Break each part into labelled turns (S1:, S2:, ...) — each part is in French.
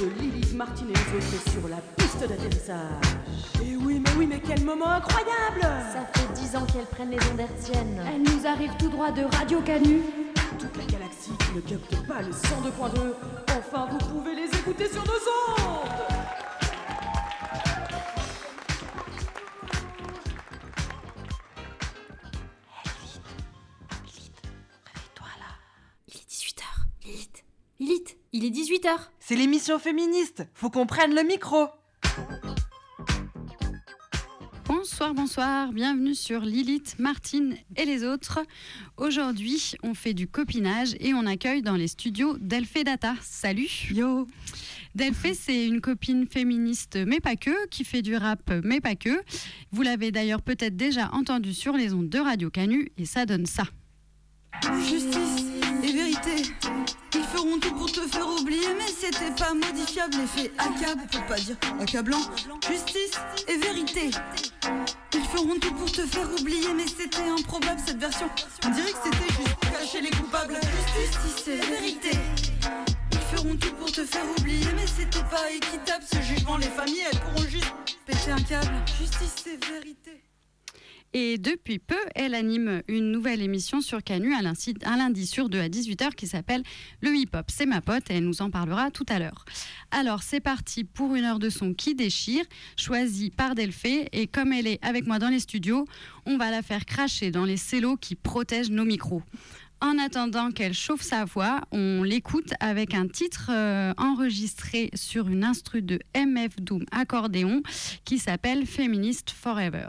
S1: De Lilith Martin et les autres sur la piste d'atterrissage. Et oui, mais oui, mais quel moment incroyable
S2: Ça fait dix ans qu'elles prennent les ondes hertziennes.
S3: Elle nous arrive tout droit de Radio Canu.
S1: Toute la galaxie qui ne capte pas le 102.2. Enfin, vous pouvez les écouter sur nos ondes
S2: il est 18h.
S4: C'est l'émission féministe, faut qu'on prenne le micro.
S5: Bonsoir, bonsoir, bienvenue sur Lilith, Martine et les autres. Aujourd'hui, on fait du copinage et on accueille dans les studios Delphé Data. Salut Yo Delphé, c'est une copine féministe, mais pas que, qui fait du rap, mais pas que. Vous l'avez d'ailleurs peut-être déjà entendu sur les ondes de Radio Canu et ça donne ça.
S6: Justice Ils feront tout pour te faire oublier, mais c'était pas modifiable. L'effet accable, pour pas dire accablant. Justice et vérité. Ils feront tout pour te faire oublier, mais c'était improbable cette version. On dirait que c'était juste pour cacher les coupables. Justice et vérité. Ils feront tout pour te faire oublier, mais c'était pas équitable ce jugement. Les familles, elles pourront juste péter un câble. Justice et vérité.
S5: Et depuis peu, elle anime une nouvelle émission sur Canu un lundi, un lundi sur 2 à 18h qui s'appelle Le Hip Hop. C'est ma pote et elle nous en parlera tout à l'heure. Alors c'est parti pour une heure de son qui déchire, choisie par Delphé. Et comme elle est avec moi dans les studios, on va la faire cracher dans les cellos qui protègent nos micros. En attendant qu'elle chauffe sa voix, on l'écoute avec un titre euh, enregistré sur une instru de MF Doom accordéon qui s'appelle Feminist Forever.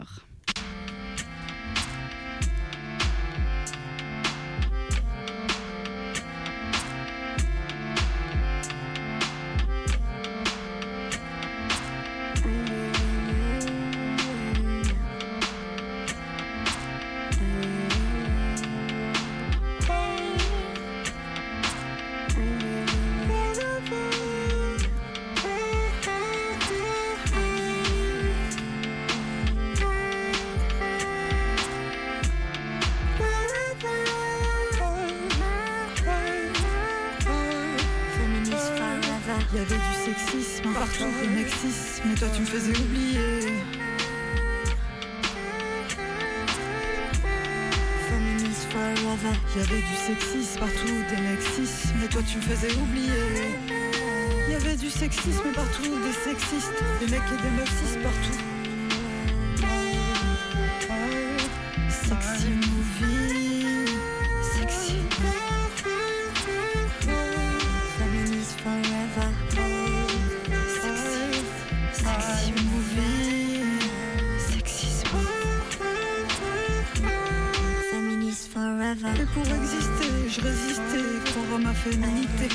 S6: Et pour exister, je résistais contre ma féminité.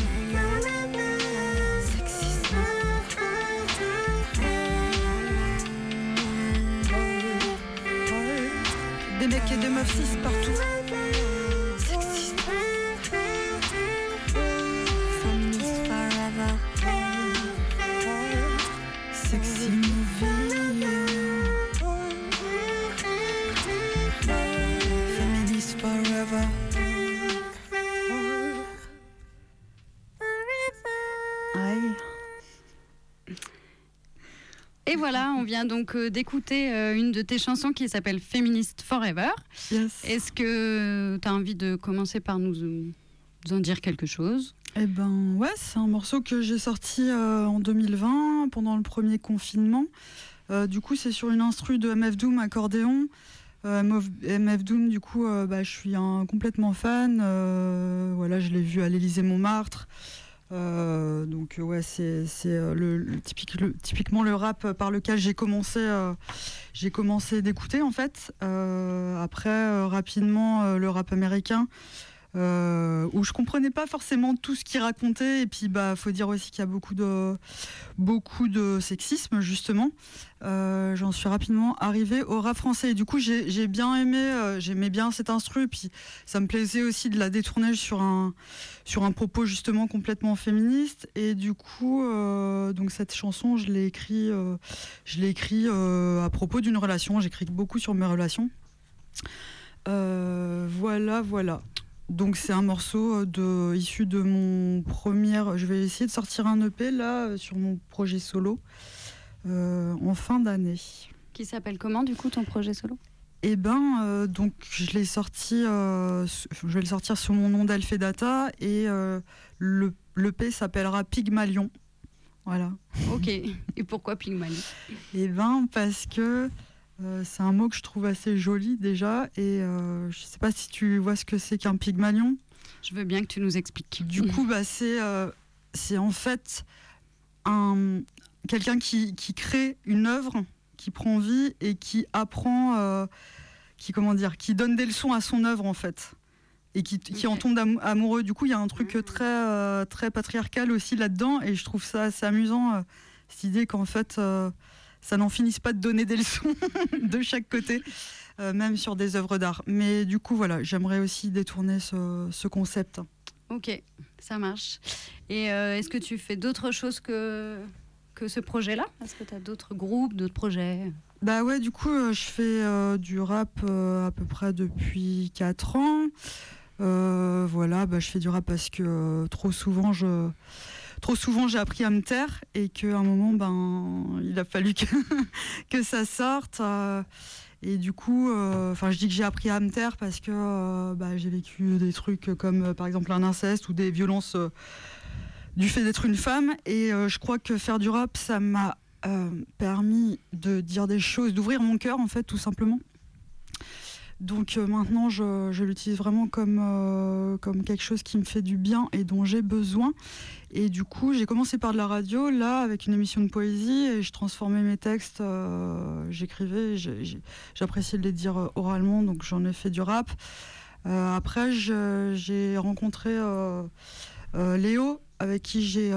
S5: Voilà, on vient donc euh, d'écouter euh, une de tes chansons qui s'appelle Feminist Forever.
S6: Yes.
S5: Est-ce que tu as envie de commencer par nous, euh, nous en dire quelque chose?
S6: Eh ben ouais, c'est un morceau que j'ai sorti euh, en 2020 pendant le premier confinement. Euh, du coup, c'est sur une instru de MF Doom accordéon. Euh, MF Doom, du coup, bah, je suis un complètement fan. Voilà, je l'ai vu à l'Élysée Montmartre. Euh, donc ouais, c'est euh, typiquement le rap par lequel j'ai commencé, euh, j'ai commencé d'écouter en fait. Euh, après, euh, rapidement, euh, le rap américain. Euh, où je comprenais pas forcément tout ce qu'il racontait. Et puis, bah, faut dire aussi qu'il y a beaucoup de, beaucoup de sexisme, justement. Euh, j'en suis rapidement arrivée au rap français. Et du coup, j'ai bien aimé, euh, j'aimais bien cet instru. Puis, ça me plaisait aussi de la détourner sur un, sur un propos justement complètement féministe. Et du coup, donc cette chanson, je l'ai écrit, je l'ai à propos d'une relation. J'écris beaucoup sur mes relations. voilà, voilà. Donc c'est un morceau euh, de, issu de mon premier. Je vais essayer de sortir un EP là euh, sur mon projet solo euh, en fin d'année.
S5: Qui s'appelle comment du coup ton projet solo?
S6: Eh ben donc je l'ai sorti, je vais le sortir sur mon nom d'Alfedata et le l'EP s'appellera Pygmalion. Voilà.
S5: Ok. Et pourquoi Pygmalion?
S6: Eh ben parce que euh, c'est un mot que je trouve assez joli déjà, et euh, je ne sais pas si tu vois ce que c'est qu'un pygmalion.
S5: Je veux bien que tu nous expliques.
S6: Du coup, bah, c'est euh, en fait un, quelqu'un qui, qui, crée une œuvre, qui prend vie et qui apprend, qui, comment dire, qui donne des leçons à son œuvre en fait. Et qui, qui en tombe amoureux. Du coup, il y a un truc mmh. très, très patriarcal aussi là-dedans, et je trouve ça assez amusant, cette idée qu'en fait ça n'en finisse pas de donner des leçons de chaque côté, euh, même sur des œuvres d'art. Mais du coup, voilà, j'aimerais aussi détourner ce, concept.
S5: Ok, ça marche. Et euh, est-ce que tu fais d'autres choses que, que ce projet-là? Est-ce que tu as d'autres groupes, d'autres projets?
S6: Bah ouais, du coup, euh, je fais du rap à peu près depuis 4 ans. voilà, bah, je fais du rap parce que trop souvent, je trop souvent j'ai appris à me taire et qu'à un moment, ben, il a fallu que, ça sorte. Euh, et du coup, euh, enfin, je dis que j'ai appris à me taire parce que euh, bah, j'ai vécu des trucs comme par exemple un inceste ou des violences du fait d'être une femme. Et je crois que faire du rap, ça m'a permis de dire des choses, d'ouvrir mon cœur en fait, tout simplement. Donc maintenant, je, l'utilise vraiment comme, comme quelque chose qui me fait du bien et dont j'ai besoin. Et du coup, j'ai commencé par de la radio, là, avec une émission de poésie, et je transformais mes textes, euh, j'écrivais, j'appréciais de les dire euh, oralement, donc j'en ai fait du rap. Euh, après, j'ai rencontré Léo, avec qui j'ai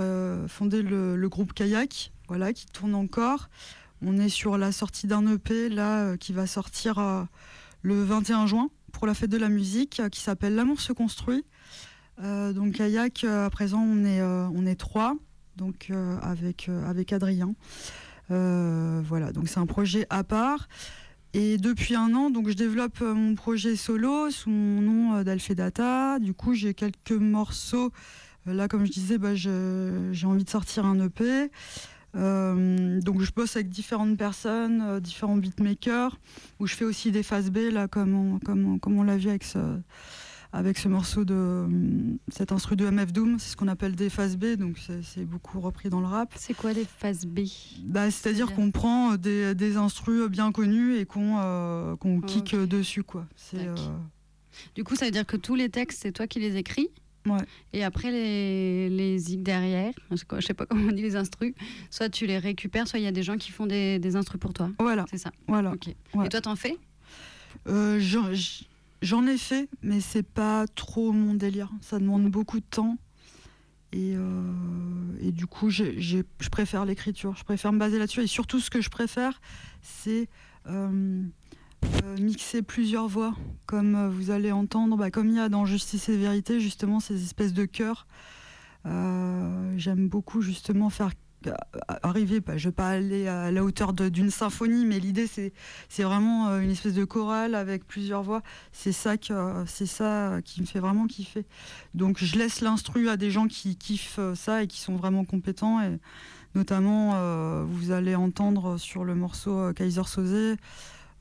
S6: fondé le, groupe Kayak, voilà, qui tourne encore. On est sur la sortie d'un EP, là, qui va sortir le 21 juin pour la fête de la musique, qui s'appelle L'amour se construit. Euh, donc kayak, euh, à présent on est, euh, trois, donc avec, avec Adrien. voilà, donc c'est un projet à part. Et depuis un an, donc je développe mon projet solo sous mon nom d'Alfedata. Du coup, j'ai quelques morceaux. Là, comme je disais, bah, j'ai envie de sortir un EP. Donc je bosse avec différentes personnes, différents beatmakers, où je fais aussi des phases B, là, comme on, comme comme on l'a vu avec ce, avec ce morceau de hum, cet instru de MF Doom, c'est ce qu'on appelle des phases B, donc c'est beaucoup repris dans le rap.
S5: C'est quoi des phases B?
S6: Bah, C'est-à-dire qu'on prend euh, des, des instrus bien connus et qu'on euh, kick euh, dessus. Quoi. Euh,
S5: du coup, ça veut dire que tous les textes, c'est toi qui les écris?
S6: Ouais.
S5: Et après, les, les derrière, je sais pas comment on dit les instrus, soit tu les récupères, soit il y a des gens qui font des, des instrus pour toi.
S6: Voilà.
S5: C'est ça.
S6: Voilà.
S5: Et toi, t'en fais?
S6: Euh, J'en ai fait, mais c'est pas trop mon délire. Ça demande beaucoup de temps. Et, euh, et du coup, je préfère l'écriture. Je préfère me baser là-dessus. Et surtout, ce que je préfère, c'est euh, mixer plusieurs voix. Comme vous allez entendre, bah, comme il y a dans Justice et Vérité, justement, ces espèces de chœurs. J'aime beaucoup, justement, faire arriver, bah, je ne vais pas aller à la hauteur d'une symphonie, mais l'idée c'est, vraiment euh, une espèce de chorale avec plusieurs voix. C'est ça, ça qui me fait vraiment kiffer. Donc je laisse l'instru à des gens qui kiffent euh, ça et qui sont vraiment compétents. Et notamment, euh, vous allez entendre sur le morceau Kaiser Sosé,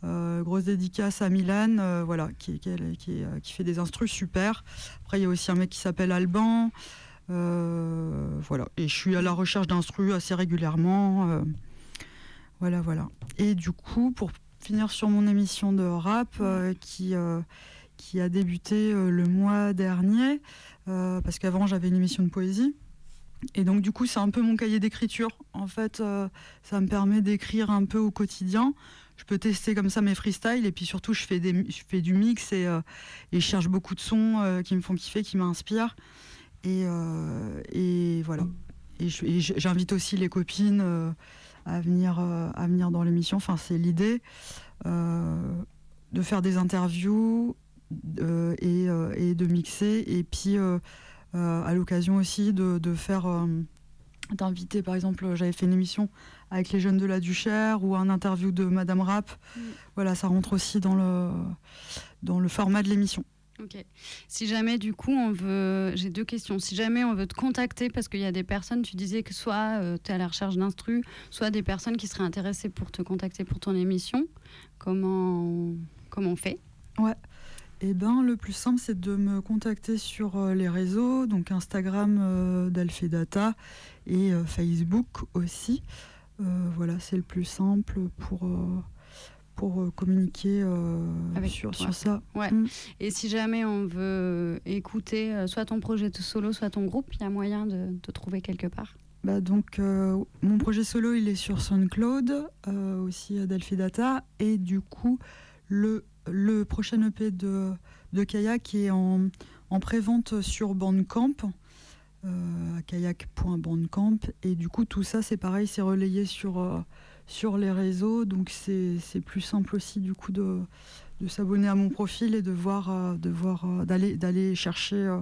S6: grosse dédicace à Milan, voilà, qui, qui, fait des instrus super. Après, il y a aussi un mec qui s'appelle Alban. Euh, voilà. Et je suis à la recherche d'instru assez régulièrement. Euh, voilà, voilà. Et du coup, pour finir sur mon émission de rap euh, qui a débuté le mois dernier, parce qu'avant j'avais une émission de poésie. Et donc du coup, c'est un peu mon cahier d'écriture. En fait, ça me permet d'écrire un peu au quotidien. Je peux tester comme ça mes freestyles et puis surtout je fais, des, je fais du mix et, et je cherche beaucoup de sons qui me font kiffer, qui m'inspirent. Et, et, voilà. Et j'invite aussi les copines à, venir, à venir dans l'émission. Enfin, c'est l'idée de faire des interviews et, de mixer. Et puis, à l'occasion aussi de faire d'inviter, par exemple, j'avais fait une émission avec les jeunes de la Duchère ou un interview de Madame Rap. Mm. Voilà, ça rentre aussi dans le, dans le format de l'émission.
S5: Ok. Si jamais, du coup, on veut. J'ai deux questions. Si jamais on veut te contacter, parce qu'il y a des personnes, tu disais que soit euh, tu es à la recherche d'instru, soit des personnes qui seraient intéressées pour te contacter pour ton émission, comment, comment on fait?
S6: Ouais. Eh ben, le plus simple, c'est de me contacter sur euh, les réseaux, donc Instagram euh, d'Alfedata et euh, Facebook aussi. voilà, c'est le plus simple pour, pour communiquer sur, sur, ça.
S5: Ouais. Mm. Et si jamais on veut écouter soit ton projet de solo, soit ton groupe, il y a moyen de te trouver quelque part?
S6: Bah donc, mon projet solo, il est sur SoundCloud, aussi d'Alfedata, et du coup, le le prochain EP de, de Kayak est en, en pré-vente sur Bandcamp, euh, kayak.bandcamp. Et du coup, tout ça, c'est pareil, c'est relayé sur, euh, sur les réseaux. Donc, c'est plus simple aussi, du coup, de, de s'abonner à mon profil et de voir, euh, de voir d'aller, d'aller chercher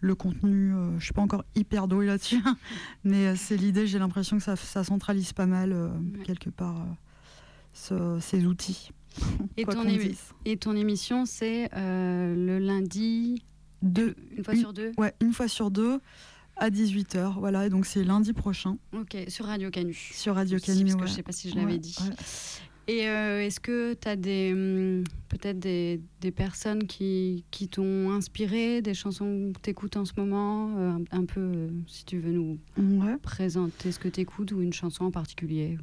S6: le contenu. je ne suis pas encore hyper douée là-dessus, mais c'est l'idée. J'ai l'impression que ça, ça, centralise pas mal, quelque part, ces outils.
S5: Et, ton, et ton, émission, c'est euh, le lundi
S6: deux,
S5: une fois sur deux
S6: Ouais, une fois sur deux à 18h. Voilà, et donc c'est lundi prochain.
S5: Ok, sur Radio Canu.
S6: Sur Radio Canu,
S5: parce que je sais pas si je l'avais dit. Et euh, est-ce que tu as des, hum, peut-être des, des, personnes qui, qui t'ont inspiré, des chansons que tu écoutes en ce moment euh, un, peu, si tu veux nous présenter ce que tu écoutes ou une chanson en particulier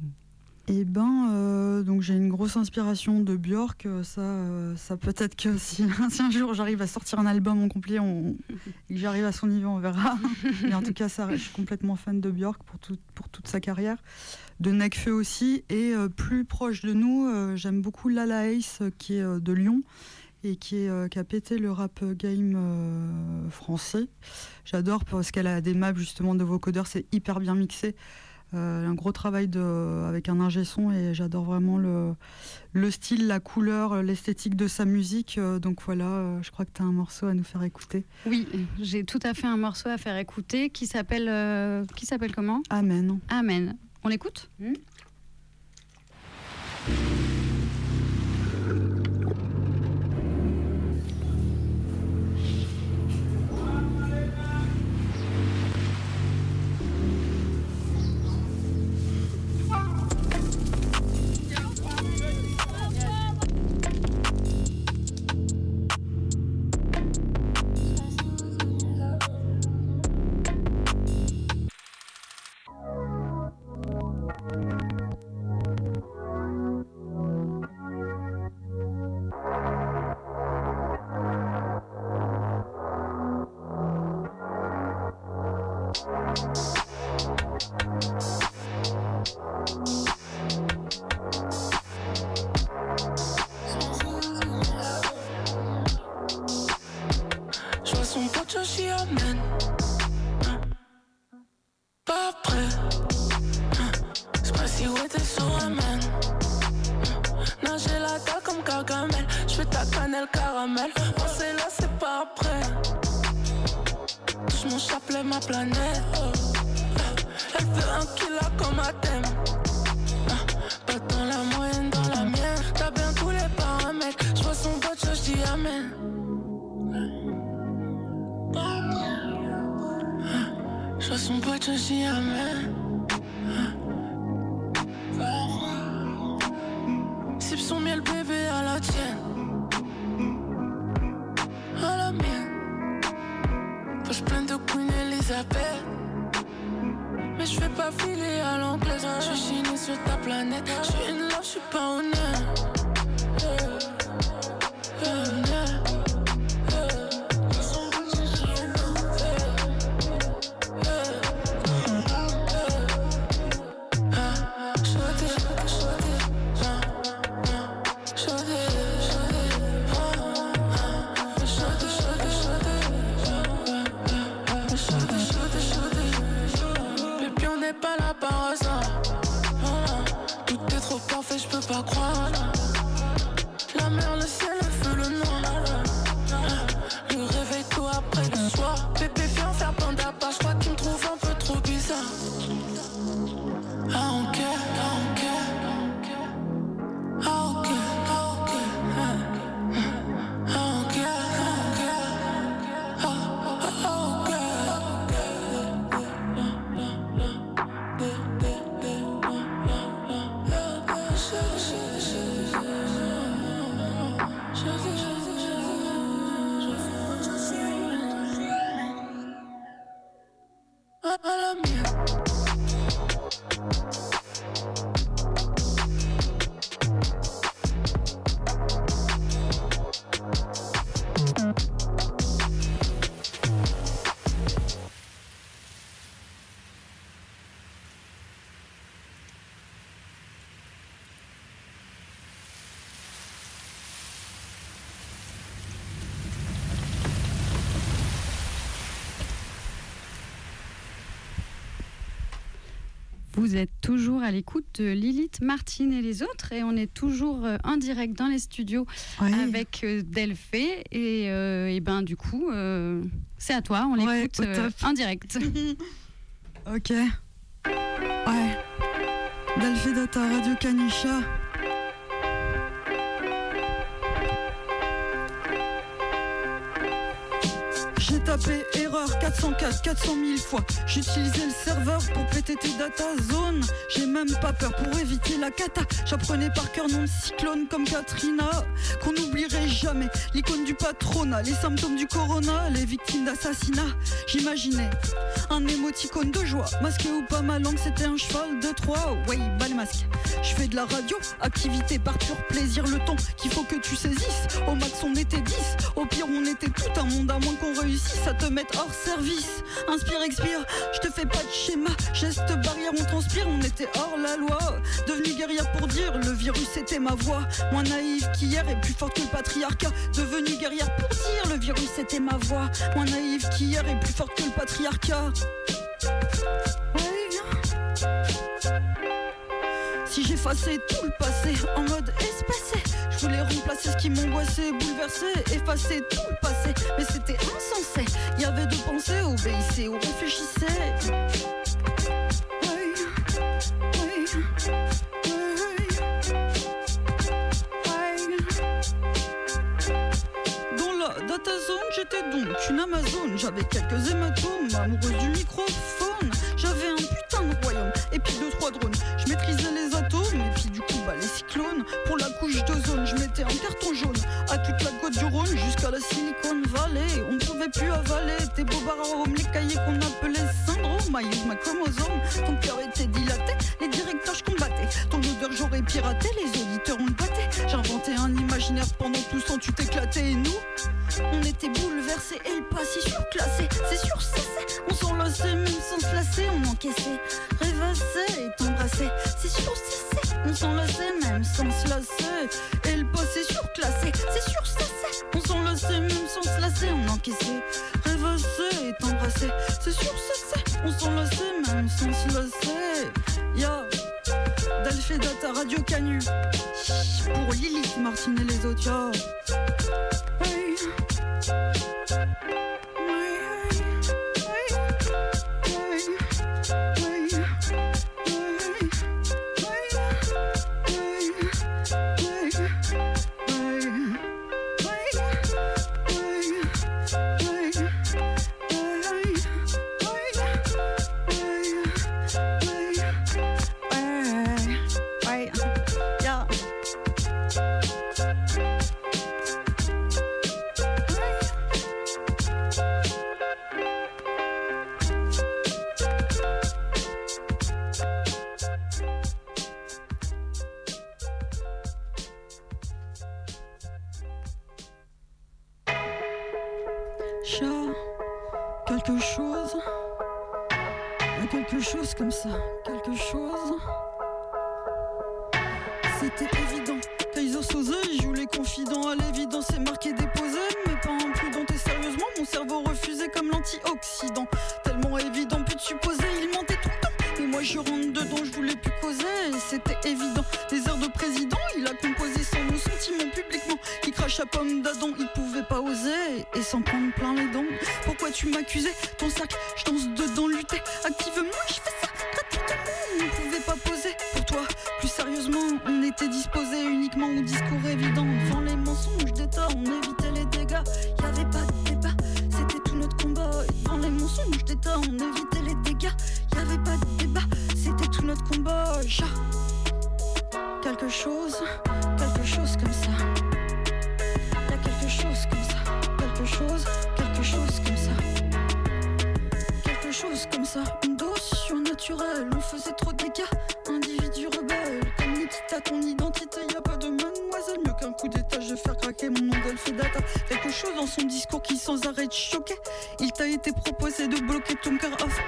S6: eh ben, euh, donc j'ai une grosse inspiration de Björk. Euh, ça, euh, ça peut-être que si, un jour j'arrive à sortir un album en complet on, et que j'arrive à son niveau, on verra. Mais en tout cas, ça, je suis complètement fan de Björk pour, pour toute sa carrière. De Nekfeu aussi. Et plus proche de nous, j'aime beaucoup Lala Ace, qui est de Lyon et qui, est, qui, a pété le rap game français. J'adore parce qu'elle a des maps justement de vocodeurs, c'est hyper bien mixé. Euh, un gros travail de, avec un ingé son et j'adore vraiment le, le, style, la couleur, l'esthétique de sa musique. Euh, donc voilà, euh, je crois que tu as un morceau à nous faire écouter.
S5: Oui, j'ai tout à fait un morceau à faire écouter qui s'appelle qui s'appelle comment?
S6: Amen.
S5: Amen. On l'écoute? Hmm? Toujours à l'écoute de Lilith, Martine et les autres et on est toujours euh, en direct dans les studios
S6: Ouais.
S5: avec euh, Delphé et, euh, et ben du coup euh, c'est à toi, on l'écoute euh, en direct.
S6: Ok. Ouais. Delphi Data Radio Canisha. J'ai tapé erreur 404 400 000 fois. J'utilisais le serveur pour péter tes data zones. J'ai même pas peur pour éviter la cata. J'apprenais par cœur nom cyclone comme Katrina. Qu'on n'oublierait jamais l'icône du patronat, les symptômes du corona, les victimes d'assassinat. J'imaginais un émoticône de joie. Masqué ou pas, ma langue c'était un cheval de Troie. Ouais, bah les masques. Je fais de la radio, activité par pur plaisir. Le temps qu'il faut que tu saisisses. Au max, on était 10. Au pire, on était tout un monde à moins qu'on réussisse à te mettre hors service. Inspire, expire, je te fais pas de schéma. Geste barrière, on transpire, on était hors la loi. Devenu guerrière pour dire, le virus c'était ma voix. Moins naïve qu'hier et plus forte que le patriarcat. Devenu guerrière pour dire, le virus c'était ma voix. Moins naïve qu'hier et plus forte que le patriarcat. Si j'effaçais tout le passé en mode espacé, je voulais remplacer ce qui m'angoissait, bouleversé, effacer tout le passé, mais c'était insensé. Y avait deux pensées, obéissez ou réfléchissez. Dans la data zone, j'étais donc une Amazon. J'avais quelques hématomes, amoureuse du microphone. Et puis deux, trois drones. Je maîtrisais les atomes, et puis du coup, bah, les cyclones. Pour la couche d'ozone, je mettais un carton jaune. À toute la côte du Rhône, jusqu'à la Silicon Valley. On ne pouvait plus avaler tes beaux arômes, les cahiers qu'on appelait syndrome. I use ma chromosome. Ton cœur était dilaté, les directeurs je combattais. Ton odeur j'aurais piraté, les auditeurs on le battait. J'ai inventé un imaginaire pendant tout ce tu t'éclatais et nous on était bouleversés et le passé surclassé. C'est sûr, ça. On s'enlaçait même sans se lasser, on encaissait. Rêvassait et t'embrassait. C'est sûr, ça. On s'enlaçait même sans se lasser. Et le passé surclassé. C'est sûr, ça. On s'enlaçait même sans se lasser, on encaissait. Rêvassait et t'embrassait. C'est sûr, ça. On s'enlaçait même sans se lasser. Ya. Data Radio Canu. Pour Lilith, Martine et les autres, ya. Hey. Thank you. Quelque chose, quelque chose comme ça, quelque chose. C'était évident. Kaiser Soze, il joue les confidents à l'évidence, c'est marqué déposé, mais pas imprudent et sérieusement, mon cerveau refusait comme l'antioxydant. Tellement évident, plus de supposer, il mentait je rentre dedans, je voulais plus causer, c'était évident. Des airs de président, il a composé sans nos sentiments publiquement. Il crache à pomme d'Adam, il pouvait pas oser, et s'en prendre plein les dents. Pourquoi tu m'accusais? Ton sac, je danse dedans, lutter activement, je fais ça gratuitement. On pouvait pas poser pour toi. Plus sérieusement, on était disposé uniquement au discours évident. Devant les mensonges d'État, on évitait les dégâts. Y avait pas de débat, c'était tout notre combat. Devant les mensonges d'État, on évitait les dégâts. Y avait pas de Ja. Quelque chose, quelque chose comme ça. Y quelque chose comme ça, quelque chose, quelque chose comme ça. Quelque chose comme ça, une dose surnaturelle. On faisait trop de dégâts, individu rebelle, comme
S7: à ton identité, y a pas de mademoiselle. Mieux qu'un coup d'état, je vais faire craquer mon nom fait data. Quelque chose dans son discours qui sans arrêt te choquait. Il t'a été proposé de bloquer ton cœur off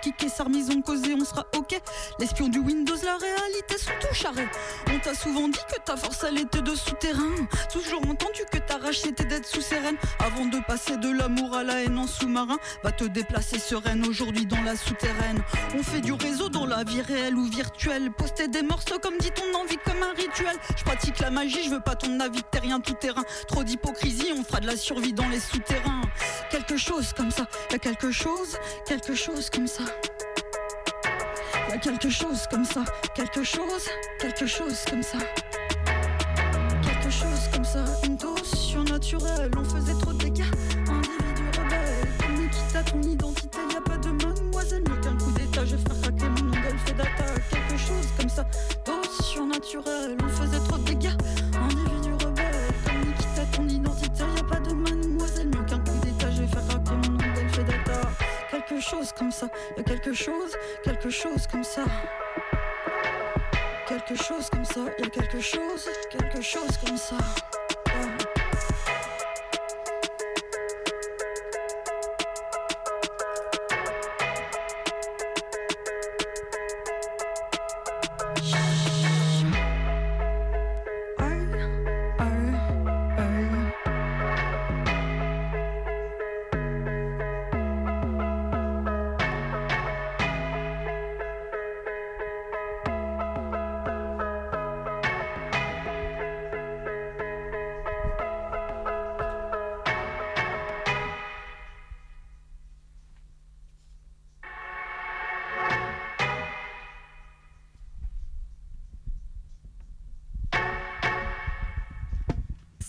S7: kicker, sa remise en cause et on sera ok. L'espion du Windows, la réalité sont tout charré. On t'a souvent dit que ta force elle était de souterrain. Toujours entendu que ta rage était d'être sous sereine. Avant de passer de l'amour à la haine en sous-marin, va te déplacer sereine aujourd'hui dans la souterraine. On fait du réseau dans la vie réelle ou virtuelle. Poster des morceaux comme dit ton envie comme un rituel. Je pratique la magie, je veux pas ton avis, t'es rien tout terrain. Trop d'hypocrisie, on fera de la survie dans les souterrains. Quelque chose comme ça, quelque chose, quelque chose comme ça. Y a quelque chose comme ça, quelque chose, quelque chose comme ça. Quelque chose comme ça, une dose surnaturelle, on faisait trop de dégâts. Individu rebelle, mais quitte à ton identité, y a pas de mademoiselle, mieux qu'un coup d'état, je vais faire craquer mon nom fait d'attaque. Quelque chose comme ça, dose surnaturelle, on faisait Quelque chose comme ça, quelque chose, quelque chose comme ça. Quelque chose comme ça, y a quelque chose, quelque chose comme ça.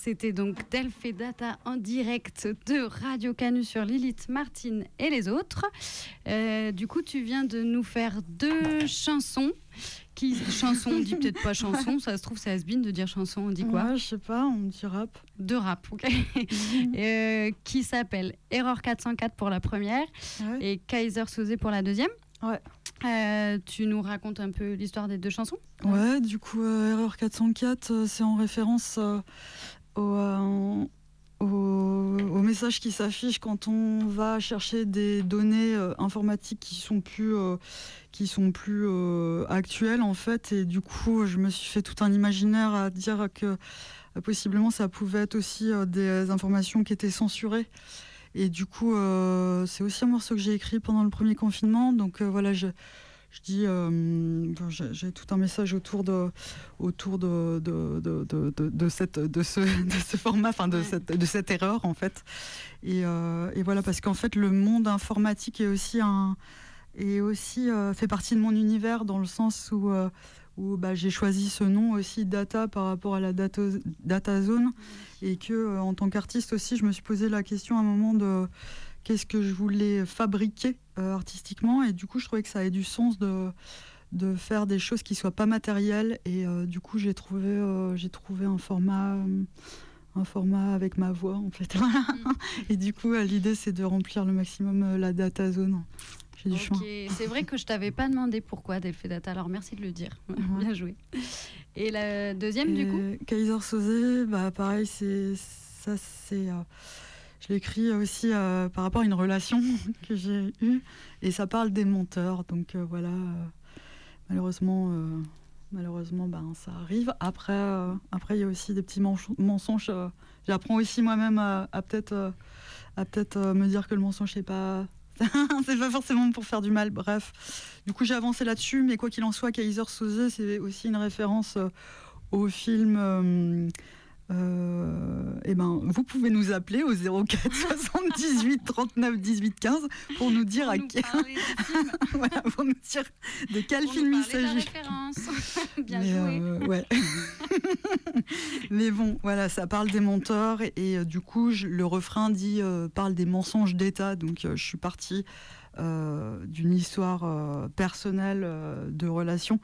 S5: C'était donc Delphes et Data en direct de Radio Canu sur Lilith, Martine et les autres. Euh, du coup, tu viens de nous faire deux chansons. Qui, chansons, on dit peut-être pas chanson, ça se trouve c'est has de dire chanson, on dit quoi
S6: Ouais, je sais pas, on dit rap.
S5: De rap, ok. Euh, qui s'appelle Error 404 pour la première
S6: Ouais.
S5: et Kaiser Soze pour la deuxième.
S6: Ouais.
S5: Euh, tu nous racontes un peu l'histoire des deux chansons?
S6: Ouais, du coup, euh, Erreur 404, euh, c'est en référence au, euh, au, au message qui s'affiche quand on va chercher des données euh, informatiques qui sont plus, euh, qui sont plus actuelles, en fait. Et du coup, je me suis fait tout un imaginaire à dire que possiblement ça pouvait être aussi des informations qui étaient censurées. Et du coup, c'est aussi un morceau que j'ai écrit pendant le premier confinement. Donc voilà, je, je dis, euh, j'ai tout un message autour de, autour de, de, de, de, cette, de, ce, de ce format, enfin de, cette, de cette erreur en fait. Et, euh, et voilà, parce qu'en fait, le monde informatique est aussi un, est aussi euh, fait partie de mon univers dans le sens où, où bah, j'ai choisi ce nom aussi data par rapport à la data, data zone. Et que euh, en tant qu'artiste aussi, je me suis posé la question à un moment de qu'est-ce que je voulais fabriquer euh, artistiquement et du coup, je trouvais que ça avait du sens de de faire des choses qui soient pas matérielles et euh, du coup j'ai trouvé euh, j'ai trouvé un format un format avec ma voix en fait Voilà. et du coup l'idée c'est de remplir le maximum la data zone j'ai du choix
S5: Ok, c'est vrai que je t'avais pas demandé pourquoi Delphes et Data, alors merci de le dire. Bien joué. Et la deuxième, du coup?
S6: Kaiser Soze, bah pareil, c'est ça, c'est. euh, je l'écris aussi euh, par rapport à une relation que j'ai eue, et ça parle des menteurs. Donc euh, voilà, euh, malheureusement, malheureusement, ben ça arrive. Après, après, il y a aussi des petits mensonges. J'apprends aussi moi-même à, peut-être, peut-être me dire que le mensonge c'est pas. c'est pas forcément pour faire du mal, bref. Du coup, j'ai avancé là-dessus, mais quoi qu'il en soit, Kaiser Soze, c'est aussi une référence au film. Euh, eh ben, vous pouvez nous appeler au 04 78 39 18 15 pour nous dire
S5: Pour
S6: à
S5: nous
S6: quel, voilà, pour nous dire de quel
S5: pour
S6: film
S5: nous
S6: il s'agit.
S5: référence. Bien
S6: Mais,
S5: joué.
S6: euh, ouais. Mais bon, voilà, ça parle des menteurs et, et, euh, du coup, je- le refrain dit euh, parle des mensonges d'État. Donc, je suis partie d'une histoire personnelle de relation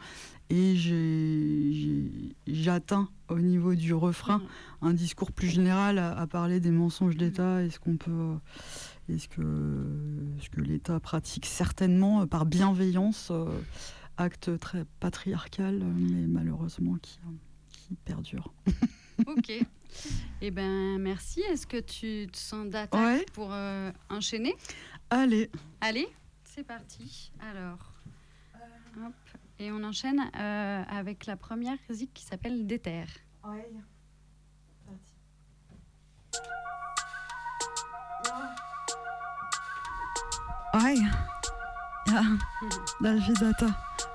S6: et j'atteins au niveau du refrain un discours plus général à, à parler des mensonges d'État et ce qu'on peut. euh, est-ce que, ce que l'État pratique certainement euh, par bienveillance euh, acte très patriarcal, mais malheureusement qui, qui perdure.
S5: ok. Eh ben merci. Est-ce que tu te sens d'attaque pour euh, enchaîner?
S6: Allez.
S5: Allez, c'est parti. Alors, hop. Et on enchaîne euh, avec la première musique qui s'appelle Déter. Ouais.
S6: Ouais. Ja. Data.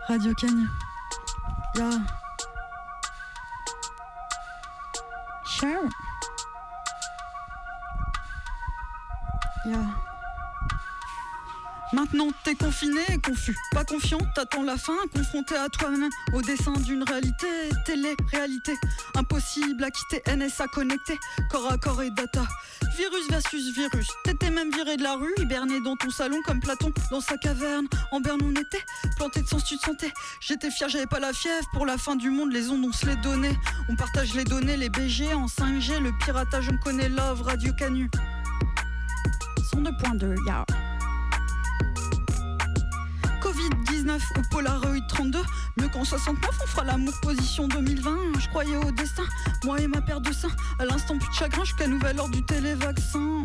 S6: Radio Kenya. Ja. Sure. Ja. Maintenant t'es confiné et confus, pas confiant, t'attends la fin, confronté à toi-même au dessin d'une réalité, télé-réalité, impossible à quitter, NSA connecté, corps à corps et data, virus versus virus, t'étais même viré de la rue, hiberné dans ton salon comme Platon. Dans sa caverne, en berne on était, planté de sens tu te sentais, j'étais fier, j'avais pas la fièvre, pour la fin du monde les ondes on se les donnait, on partage les données, les BG en 5G, le piratage on connaît love, Radio Canu. Son 2.2, ya. Covid-19 au Polaroid 32. Mieux qu'en 69, on fera l'amour position 2020. Je croyais au destin, moi et ma paire de seins. À l'instant, plus de chagrin jusqu'à nouvelle heure du télévaccin.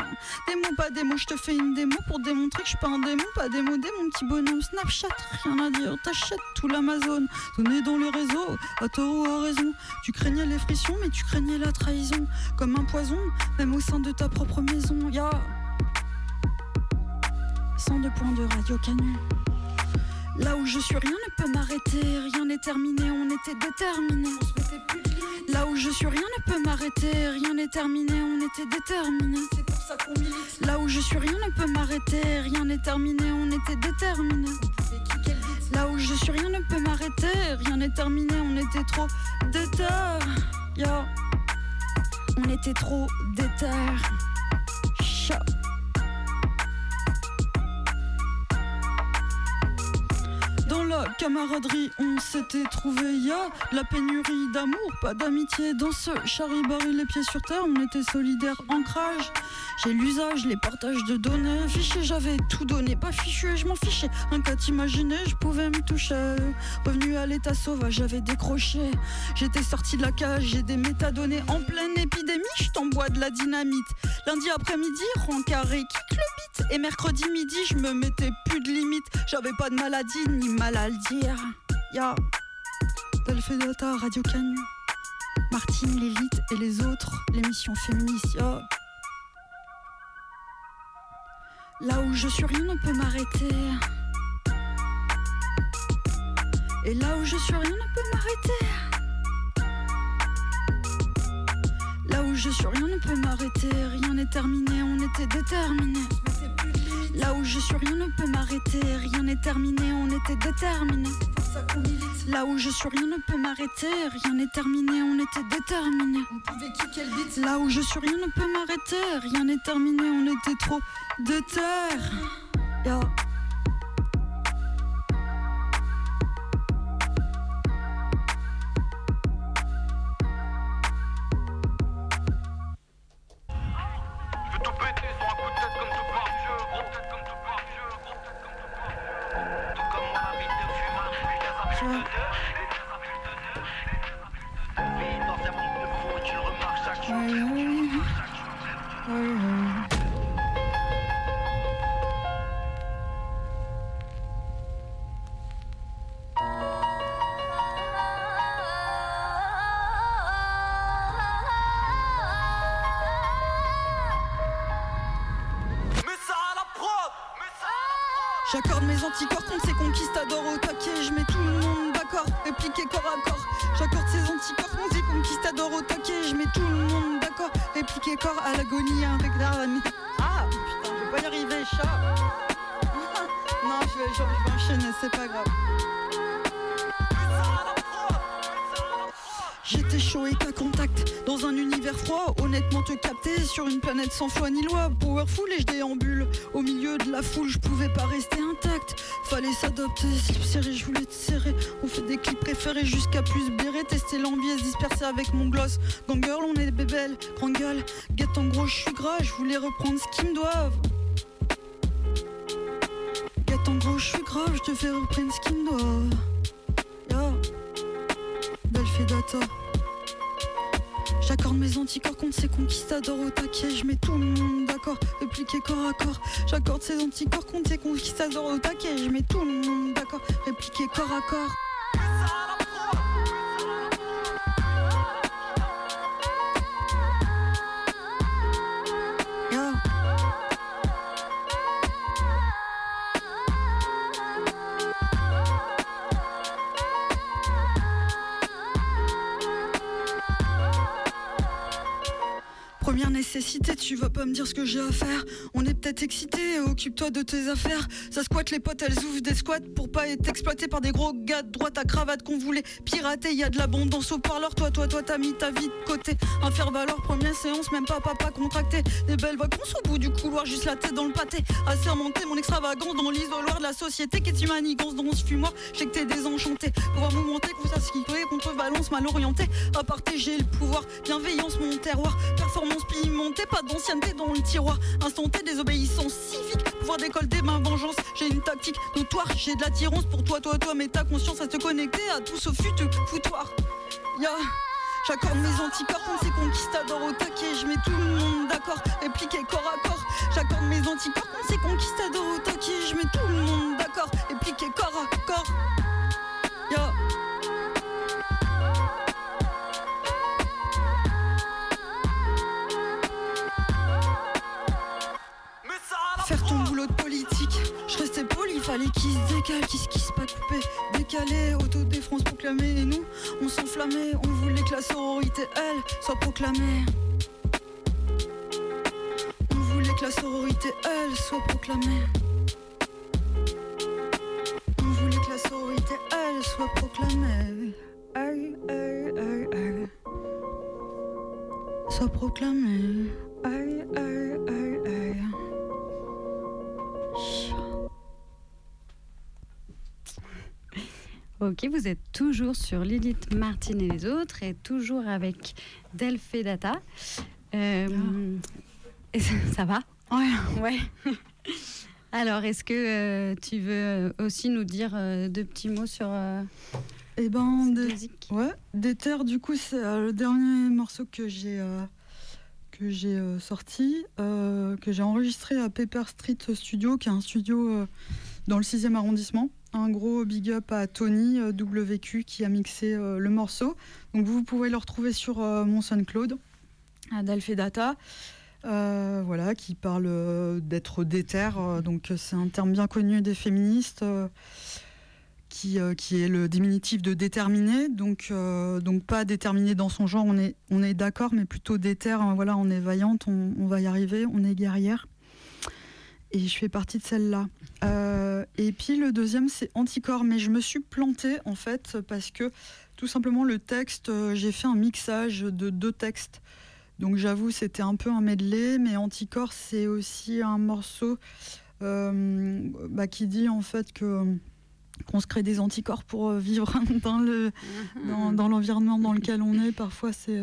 S6: Des pas des je te fais une démo pour démontrer que je suis pas un démon, pas démodé, mon petit bonhomme Snapchat. Rien à dire, t'achètes tout l'Amazon. Donné dans les réseaux, à tort ou à raison. Tu craignais les frictions, mais tu craignais la trahison. Comme un poison, même au sein de ta propre maison. Ya. 102 points de radio canu. Là où je suis, rien ne peut m'arrêter, rien n'est terminé, on était déterminé. Là où je suis, rien ne peut m'arrêter, rien n'est terminé, on était déterminé. Là où je suis, rien ne peut m'arrêter, rien n'est terminé, on était déterminé. Là où je suis, rien ne peut m'arrêter, rien n'est terminé, on était trop déter. Yo. On était trop déter. Camaraderie, on s'était trouvé, ya la pénurie d'amour, pas d'amitié dans ce charibari, les pieds sur terre, on était solidaires, ancrage. J'ai l'usage, les partages de données, fiché, j'avais tout donné, pas fichu je m'en fichais. Un cas t'imaginer, je pouvais me toucher. Revenu à l'état sauvage, j'avais décroché. J'étais sorti de la cage, j'ai des métadonnées en pleine épidémie, je t'envoie de la dynamite. Lundi après-midi, carré, kick le beat. Et mercredi midi, je me mettais plus de limite. J'avais pas de maladie ni mal à le dire. Ya, Data, Radio Canu. Martine, l'élite et les autres, l'émission féministe. Là où je suis, rien ne peut m'arrêter. Et là où je suis, rien ne peut m'arrêter. Là où je suis, rien ne peut m'arrêter. Rien n'est terminé, on était déterminé. Là où je suis, rien ne peut m'arrêter. Rien n'est terminé, on était déterminé. Là où je suis, rien ne peut m'arrêter. Rien n'est terminé, on était déterminé. Là où je suis, rien ne peut m'arrêter. Rien n'est terminé, on était trop déter. J'accorde mes anticorps contre ces conquistadors au taquet. Je mets tout le monde d'accord, répliqué corps à corps. J'accorde ces anticorps contre ces conquistadors au taquet. Je mets tout le monde d'accord, répliqué corps à l'agonie. Un regard Ah putain, je vais pas y arriver, chat. non, je vais, je vais enchaîner, c'est pas grave. J'étais chaud et qu'à contact dans un univers froid. Honnêtement, te capter sur une planète sans foi ni loi. Powerful et je déambule au milieu de la foule. Je pouvais pas rester intact. Fallait s'adopter, slip serré, je voulais te serrer. On fait des clips préférés jusqu'à plus bérer. Tester l'envie et se disperser avec mon gloss. Gang girl, on est bébelles, grand gueule. Guette en gros, je suis gras, je voulais reprendre ce qu'ils me doivent. Guette en gros, je suis grave, je te fais reprendre ce qu'ils me doivent. Data. J'accorde mes anticorps contre ces conquistadors au taquet. Je mets tout le monde d'accord, répliquer corps à corps. J'accorde ces anticorps contre ces conquistadors au taquet. Je mets tout le monde d'accord, répliquer corps à corps. Tu vas pas me dire ce que j'ai à faire. On est peut-être excité, occupe-toi de tes affaires. Ça squatte les potes, elles ouvrent des squats pour pas être exploité par des gros gars de droite à cravate qu'on voulait pirater. Y a de l'abondance au parleur, toi, toi, toi, t'as mis ta vie de côté. Un faire valoir, première séance, même pas papa contracté. Des belles vacances au bout du couloir, juste la tête dans le pâté. Assermenté mon extravagance dans l'isoloir de la société. Qu'est-ce tu manigance dans ce fumoir? J'ai que t'es désenchanté. Pouvoir me monter, qu'on ce contre balance mal orienté. À partager le pouvoir, bienveillance, mon terroir, performance pimentée, d'ancienneté dans le tiroir. Instanté, désobéissance civique, pouvoir décolleter ma vengeance. J'ai une tactique notoire, j'ai de l'attirance pour toi, toi, toi, mais ta conscience à te connecter à tout ce fut foutoir. Ya. J'accorde mes anticorps contre ces conquistadors au taquet. Je mets tout le monde d'accord, répliqué corps à corps. J'accorde mes anticorps contre ces conquistadors au taquet. Je mets tout le monde d'accord, répliqué corps à corps. Fallait qu'il se décale, qu'il se quisse pas couper, décalé, autodéfense proclamée, et nous, on s'enflammait, on voulait que la sororité, elle, soit proclamée. On voulait que la sororité, elle, soit proclamée. On voulait que la sororité, elle, soit proclamée. Aïe, aïe, aïe, aïe. Soit proclamée. Aïe, aïe, aïe, aïe.
S5: Ok, vous êtes toujours sur Lilith Martin et les autres et toujours avec Delphé Data. Euh, ça, va?
S6: Ouais.
S5: Ouais. Alors, est-ce que euh, tu veux aussi nous dire euh, deux petits mots sur
S6: Eh ben,
S5: de...
S6: musique? Ouais, Déter, du coup, c'est le dernier morceau que j'ai que j'ai sorti, que j'ai enregistré à Paper Street Studio, qui est un studio dans le 6e arrondissement. Un gros big up à Tony euh, WQ qui a mixé euh, le morceau. Vous pouvez le retrouver sur euh, mon SoundCloud, Adelphe Data. voilà, qui parle d'être déter. donc c'est un terme bien connu des féministes. Qui, qui, est le diminutif de déterminer, donc, pas déterminé dans son genre, on est, d'accord, mais plutôt déter, hein, voilà, on est vaillante, on, va y arriver, on est guerrière et je fais partie de celle-là. Euh, et puis le deuxième, c'est Anticorps, mais je me suis plantée en fait parce que tout simplement le texte, euh, j'ai fait un mixage de deux textes. Donc j'avoue, c'était un peu un medley, mais Anticorps, c'est aussi un morceau euh, bah, qui dit en fait que qu'on se crée des anticorps pour vivre dans le dans, l'environnement dans lequel on est. Parfois, c'est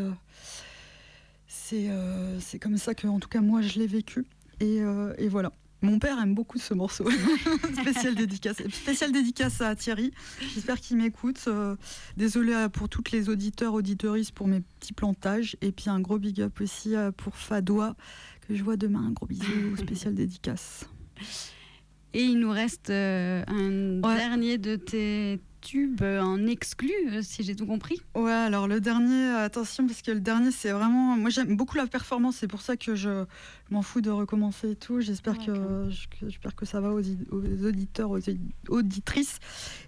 S6: c'est c'est comme ça que, en tout cas, moi, je l'ai vécu. Et, et voilà. Mon père aime beaucoup ce morceau. spécial dédicace. Spécial dédicace à Thierry. J'espère qu'il m'écoute. Euh, désolé pour toutes les auditeurs, auditeuristes pour mes petits plantages. Et puis un gros big up aussi euh, pour Fadois, que je vois demain. Un gros bisou. Spécial dédicace.
S5: Et il nous reste euh, un dernier de tes en exclu, euh, si j'ai tout compris.
S6: Ouais, alors le dernier, attention, parce que le dernier, c'est vraiment. Moi, j'aime beaucoup la performance, c'est pour ça que je m'en fous de recommencer et tout. J'espère que, j'espère que ça va aux, auditeurs, aux auditrices.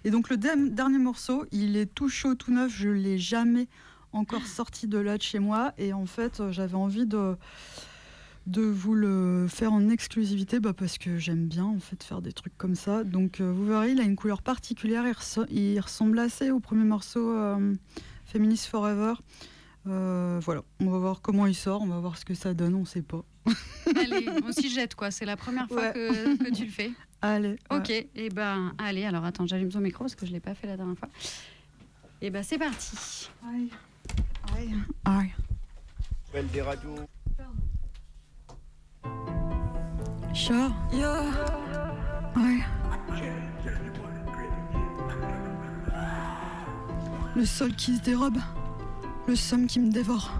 S6: Et donc, le dernier morceau, il est tout chaud, tout neuf. Je l'ai jamais encore sorti de là de chez moi. Et en fait, j'avais envie de de vous le faire en exclusivité bah parce que j'aime bien en fait faire des trucs comme ça. Donc euh, vous verrez, il a une couleur particulière, il, ressemble assez au premier morceau euh, Feminist Forever. Euh, voilà, on va voir comment il sort, on va voir ce que ça donne, on sait pas.
S5: allez, on s'y jette quoi, c'est la première fois que, tu le fais.
S6: Allez.
S5: Ok, et eh ben allez, alors attends, j'allume son micro parce que je l'ai pas fait la dernière fois. Et eh ben c'est parti.
S6: Aïe. Aïe. Aïe.
S8: des radios.
S6: Sure. Yeah. Ouais. Le sol qui se dérobe, le somme qui me dévore.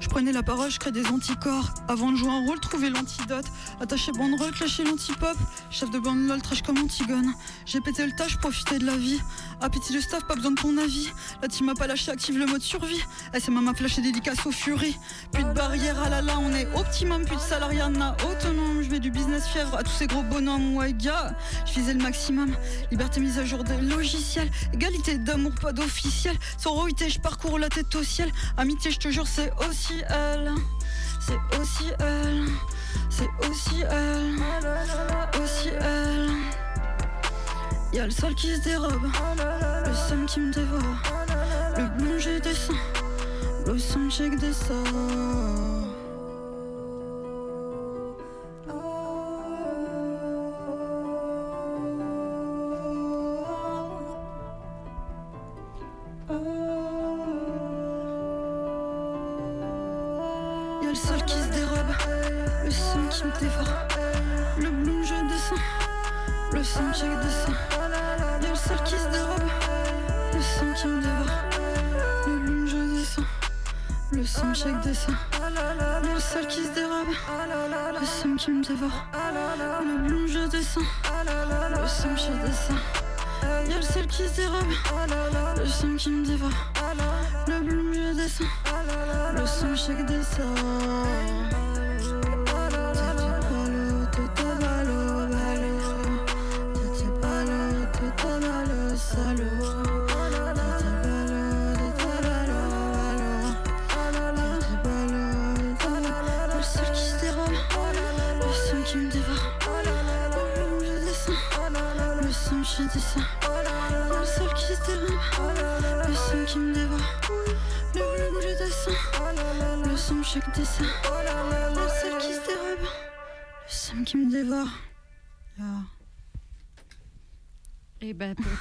S6: Je prenais la parole, je crée des anticorps. Avant de jouer un rôle, trouver l'antidote. Attaché banderole, clasher l'antipop. Chef de bande lol, trash comme Antigone. J'ai pété le tâche, profiter de la vie. Appétit le staff, pas besoin de ton avis. La team m'a pas lâché, active le mode survie. SMA m'a flashé dédicace aux furies. Plus de barrière, à la la, on est optimum. Plus de salariat, autonome. Je mets du business fièvre à tous ces gros bonhommes. Ouais, gars, je faisais le maximum. Liberté mise à jour des logiciels. Égalité d'amour, pas d'officiel. Sororité, je parcours la tête au ciel. Amitié, je te jure, c'est aussi elle. C'est aussi elle. C'est aussi elle. Aussi elle. Y'a le sol qui se dérobe, le somme qui me dévore, le j'ai des seins, le que des sorts. Dessin. Y'a le sol qui se dérobe, le sang qui me dévore, le blond je descends, le sang chaque dessin.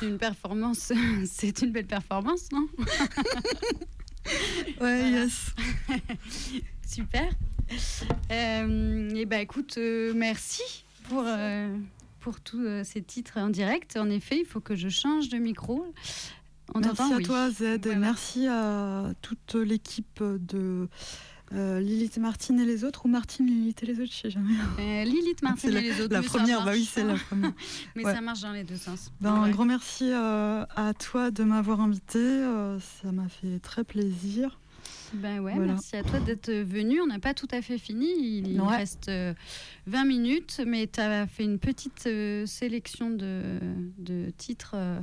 S5: Une performance, c'est une belle performance, non?
S6: Ouais, yes.
S5: Super. Euh, et ben écoute, euh, merci pour, euh, pour tous euh, ces titres en direct. En effet, il faut que je change de micro. On
S6: Merci à
S5: Oui.
S6: toi, Z, et
S5: ouais.
S6: merci à toute l'équipe de euh, Lilith Martine et les autres, ou Martine, Lilith et les autres, je sais jamais.
S5: Euh, Lilith Martin et les autres.
S6: la première, bah oui, c'est la première.
S5: Mais
S6: Ouais.
S5: ça marche dans les deux sens.
S6: Ben, Un grand merci euh, à toi de m'avoir invité, ça m'a fait très plaisir.
S5: Ben ouais,
S6: Voilà.
S5: merci à toi d'être venu. On n'a pas tout à fait fini. Il, il
S6: Ouais.
S5: reste euh, 20 minutes, mais tu as fait une petite euh, sélection de, de titres euh,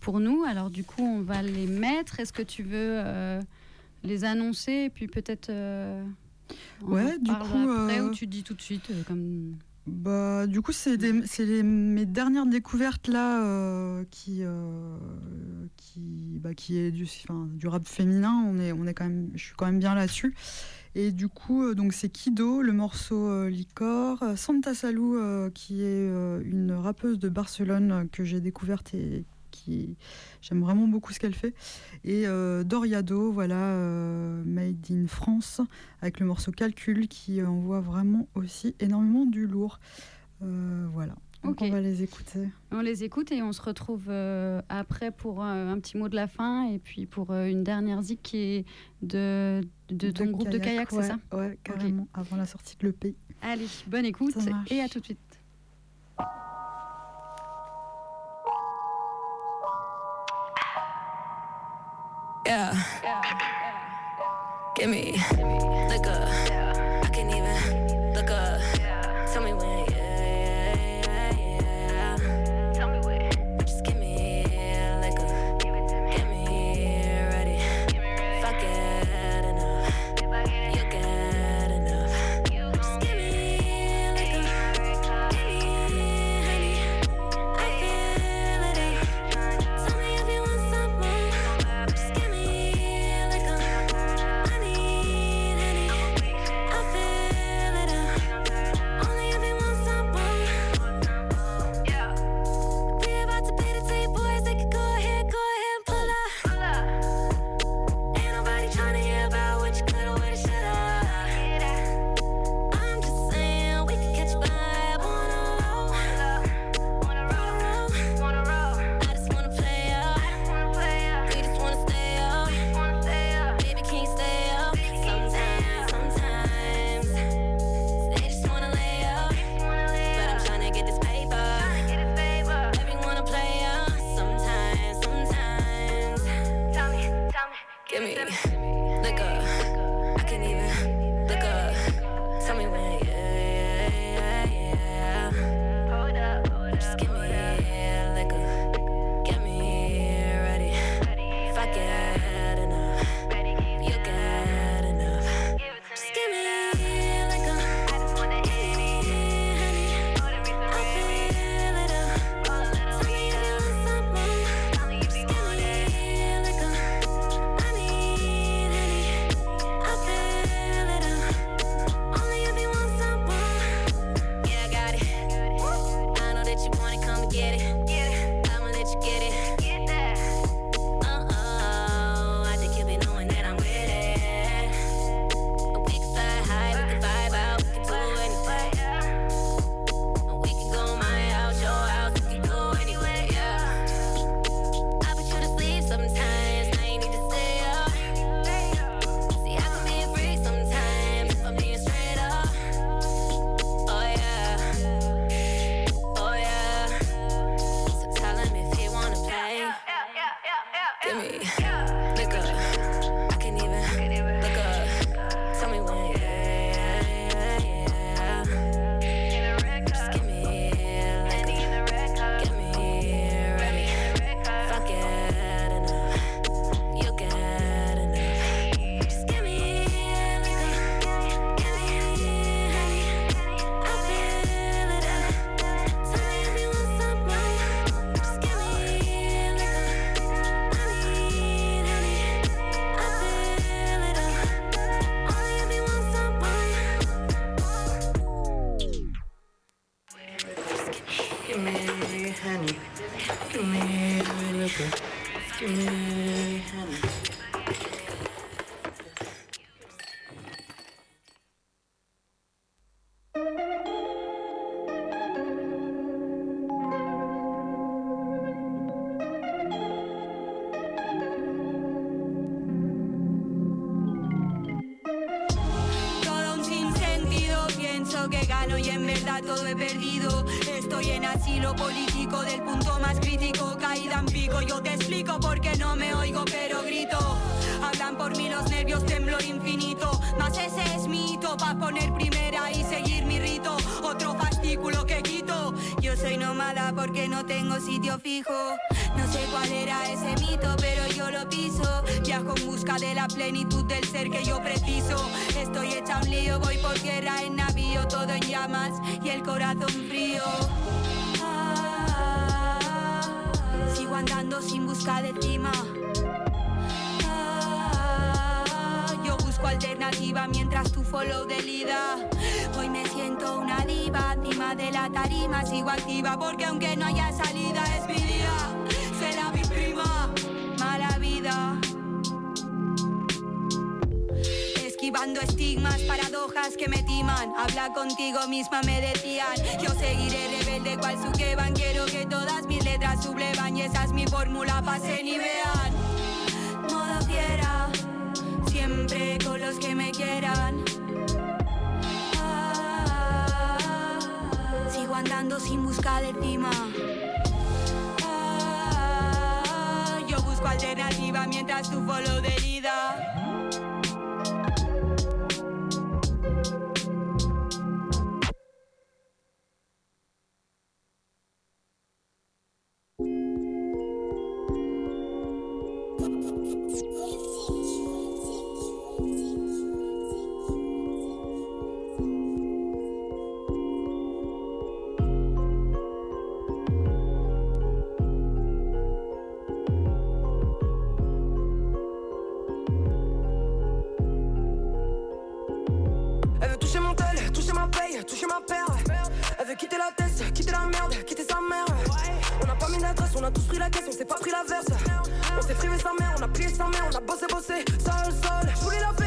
S5: pour nous. Alors du coup, on va les mettre. Est-ce que tu veux euh, les annoncer et puis peut-être euh,
S6: Ouais, du coup,
S5: après
S6: euh,
S5: ou tu dis tout de suite euh, comme
S6: Bah, du coup, c'est mes dernières découvertes là euh, qui, euh, qui, bah, qui est du, enfin, du rap féminin. On est, on est quand même, je suis quand même bien là-dessus. Et du coup, euh, donc c'est Kido, le morceau Licor, Santa Salou, qui est une rappeuse de Barcelone que j'ai découverte et qui j'aime vraiment beaucoup ce qu'elle fait. Et euh, Doriado, voilà, euh, made in France, avec le morceau Calcul qui envoie vraiment aussi énormément du lourd. Euh, voilà. Donc on va les écouter.
S5: On les écoute et on se retrouve euh, après pour euh, un petit mot de la fin et puis pour euh, une dernière zik qui est de, de ton groupe de kayak,
S6: ouais,
S5: c'est ça?
S6: Ouais, carrément, avant la sortie de l'EP.
S5: Allez, bonne écoute et à tout de suite.
S9: Yeah. Give me liquor. I can even look up.
S10: explico porque no me oigo pero grito. Hablan por mí los nervios, temblor infinito. Más ese es mi hito para poner primera y seguir mi rito. Otro fascículo que quito. Yo soy nómada porque no tengo sitio fijo. No sé cuál era ese mito, pero yo lo piso. Viajo en busca de la plenitud del ser que yo preciso. Estoy hecha un lío, voy por tierra en navío, todo en llamas y el corazón frío. andando sin busca de cima. Ah, yo busco alternativa mientras tu follow de lida. Hoy me siento una diva, cima de la tarima, sigo activa porque aunque no haya salida es mi día, será mi prima, mala vida. esquivando estigmas, paradojas que me timan. Habla contigo misma, me decían. Yo seguiré rebelde cual su suqueban. Quiero que todas mis letras sublevan y esa es mi fórmula. Pasen y vean. Modo fiera, siempre con los que me quieran. Ah, sigo andando sin buscar de cima. Ah, alternativa mientras tu follow de herida.
S11: on a tous pris la caisse, on s'est pas pris la verse. On s'est privé sa mère, on a plié sa mère, on a bossé, bossé, sale, sale. La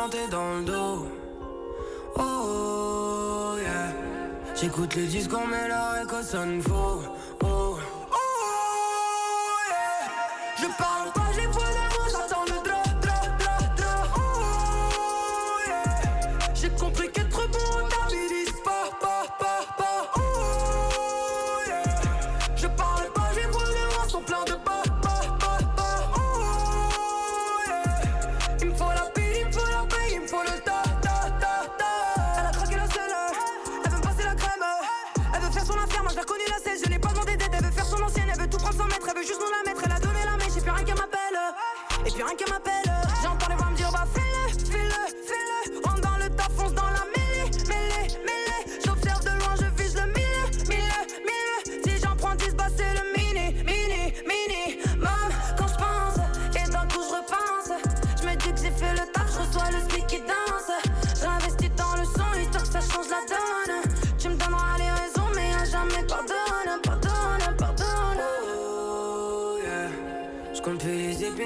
S11: Oh, oh yeah. J'écoute les discours, mais leur écho sonne faux.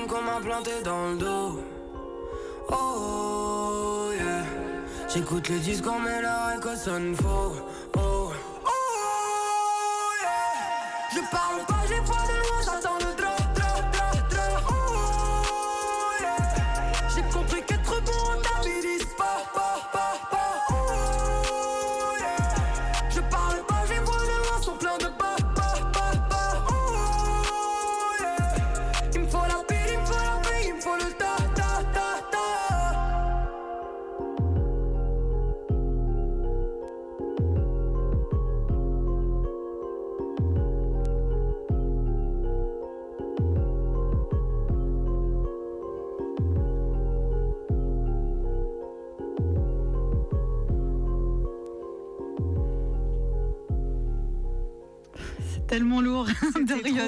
S11: qu'on m'a planté dans le dos. Oh, yeah. J'écoute les met mais et écho sonne faux.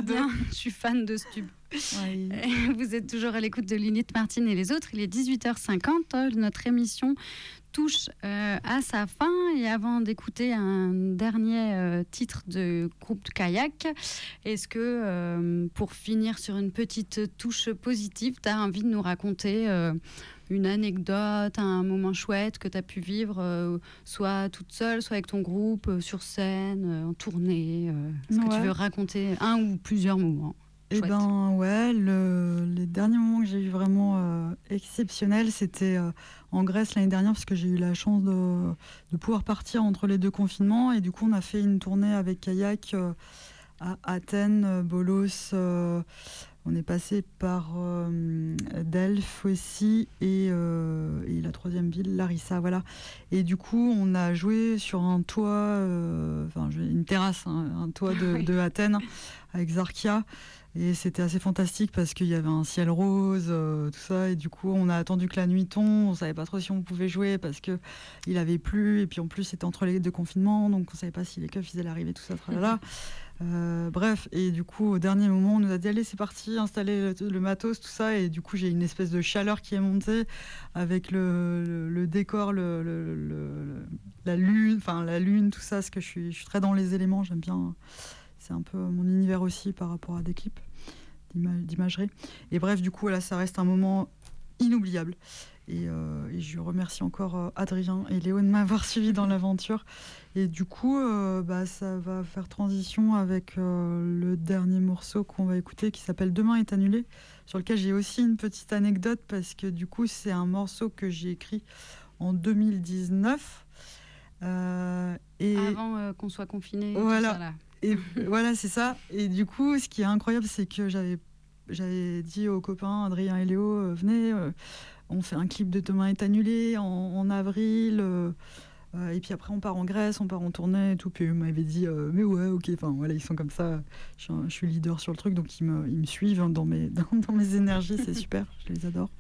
S11: Je
S5: suis fan de Stub. Oui. Vous êtes toujours à l'écoute de Lilith Martine et les autres. Il est 18h50. Notre émission touche euh, à sa fin. Et avant d'écouter un dernier euh, titre de groupe de kayak, est-ce que euh, pour finir sur une petite touche positive, tu as envie de nous raconter une anecdote, un moment chouette que tu as pu vivre, euh, soit toute seule, soit avec ton groupe, euh, sur scène, euh, en tournée Est-ce que tu veux raconter un ou plusieurs moments
S6: Eh ben ouais, le, les derniers moments que j'ai eu vraiment exceptionnels, c'était en Grèce l'année dernière parce que j'ai eu la chance de, de pouvoir partir entre les deux confinements et du coup on a fait une tournée avec kayak à Athènes, Bolos. On est passé par euh, Delphes aussi et, euh, et la troisième ville, Larissa, voilà. Et du coup, on a joué sur un toit, euh, enfin une terrasse, hein, un toit de,
S5: Oui.
S6: de Athènes avec Zarkia. Et c'était assez fantastique parce qu'il y avait un ciel rose, tout ça. Et du coup, on a attendu que la nuit tombe. On savait pas trop si on pouvait jouer parce que il avait plu. Et puis en plus, c'était entre les deux confinements, donc on savait pas si les keufs ils allaient arriver, tout ça, tralala. Euh, bref, et du coup, au dernier moment, on nous a dit allez, c'est parti, installer le, matos, tout ça. Et du coup, j'ai une espèce de chaleur qui est montée avec le, décor, la lune, enfin la lune, tout ça. Parce que je suis, très dans les éléments, j'aime bien. C'est un peu mon univers aussi par rapport à des clips d'ima- d'imagerie. Et bref, du coup, là, ça reste un moment inoubliable. Et, euh, et je remercie encore euh, Adrien et Léo de m'avoir suivi dans l'aventure. Et du coup, euh, bah, ça va faire transition avec euh, le dernier morceau qu'on va écouter qui s'appelle Demain est annulé, sur lequel j'ai aussi une petite anecdote parce que du coup, c'est un morceau que j'ai écrit en 2019. Euh, et
S5: Avant qu'on soit confiné.
S6: Voilà. et voilà, c'est ça. Et du coup, ce qui est incroyable, c'est que j'avais j'avais dit aux copains Adrien et Léo, venez, on fait un clip de Demain est annulé en, en avril. Euh, et puis après, on part en Grèce, on part en tournée et tout. Puis eux m'avaient dit, euh, mais ouais, ok. Enfin, voilà, ils sont comme ça. Je suis, leader sur le truc, donc ils me, suivent hein, dans mes, énergies. C'est super, je les adore.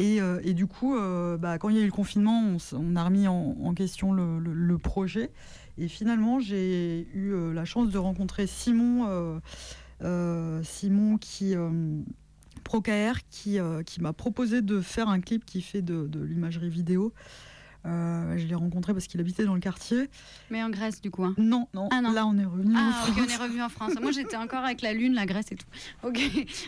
S6: Et, euh, du coup, bah, quand il y a eu le confinement, on, a remis en, question le, projet. Et finalement, j'ai eu la chance de rencontrer Simon, Simon qui ProKR, qui, m'a proposé de faire un clip qui fait de l'imagerie vidéo. Euh, je l'ai rencontré parce qu'il habitait dans le quartier.
S5: Mais en Grèce, du coup. hein.
S6: Non, non,
S5: Ah non.
S6: là on est revenu en
S5: Ah, on
S6: France.
S5: est revenu en France. Moi, j'étais encore avec la Lune, la Grèce et tout. Ok,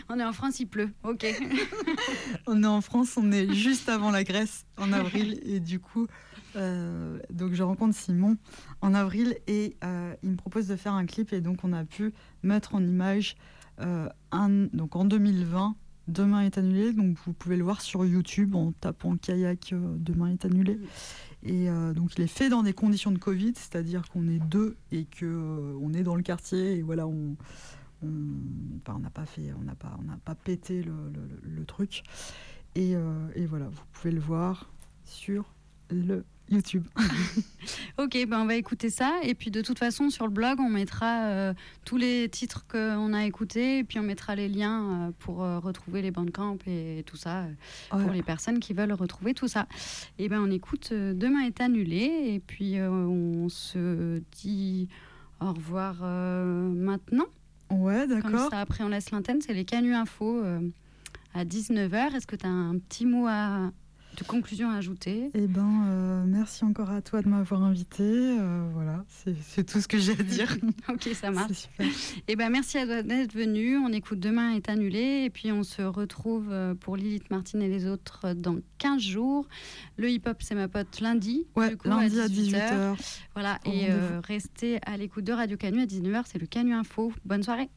S5: on est en France, il pleut. Ok.
S6: On est en France, on est juste avant la Grèce en avril et du coup, euh, donc je rencontre Simon en avril et euh, il me propose de faire un clip et donc on a pu mettre en image euh, un, donc en 2020. Demain est annulé, donc vous pouvez le voir sur YouTube en tapant kayak euh, Demain est annulé. Et euh, donc il est fait dans des conditions de Covid, c'est-à-dire qu'on est deux et que euh, on est dans le quartier et voilà on n'a pas fait on n'a pas on n'a pas pété le, truc et voilà vous pouvez le voir sur le YouTube.
S5: Ok, ben on va écouter ça. Et puis de toute façon, sur le blog, on mettra euh, tous les titres qu'on a écoutés. Et puis on mettra les liens euh, pour euh, retrouver les bandcamps et tout ça, pour les personnes qui veulent retrouver tout ça. Et ben on écoute Demain est annulé. Et puis on se dit au revoir maintenant.
S6: Ouais,
S5: Comme
S6: d'accord.
S5: ça, après on laisse l'antenne. C'est les Canu Info à 19h. Est-ce que tu as un petit mot à, de conclusion à ajouter
S6: Eh ben, euh, merci encore à toi de m'avoir invité. euh, voilà, c'est tout ce que j'ai à dire.
S5: Ok, ça marche.
S6: Super.
S5: Eh ben, merci à toi d'être venu. On écoute Demain est annulé. Et puis, on se retrouve euh, pour Lilith Martine et les autres dans 15 jours. Le hip-hop, c'est ma pote lundi.
S6: Ouais,
S5: coup,
S6: lundi à
S5: 18 heures.
S6: 18h.
S5: Voilà. Et euh, restez à l'écoute de Radio Canu à 19h. C'est le Canu Info. Bonne soirée.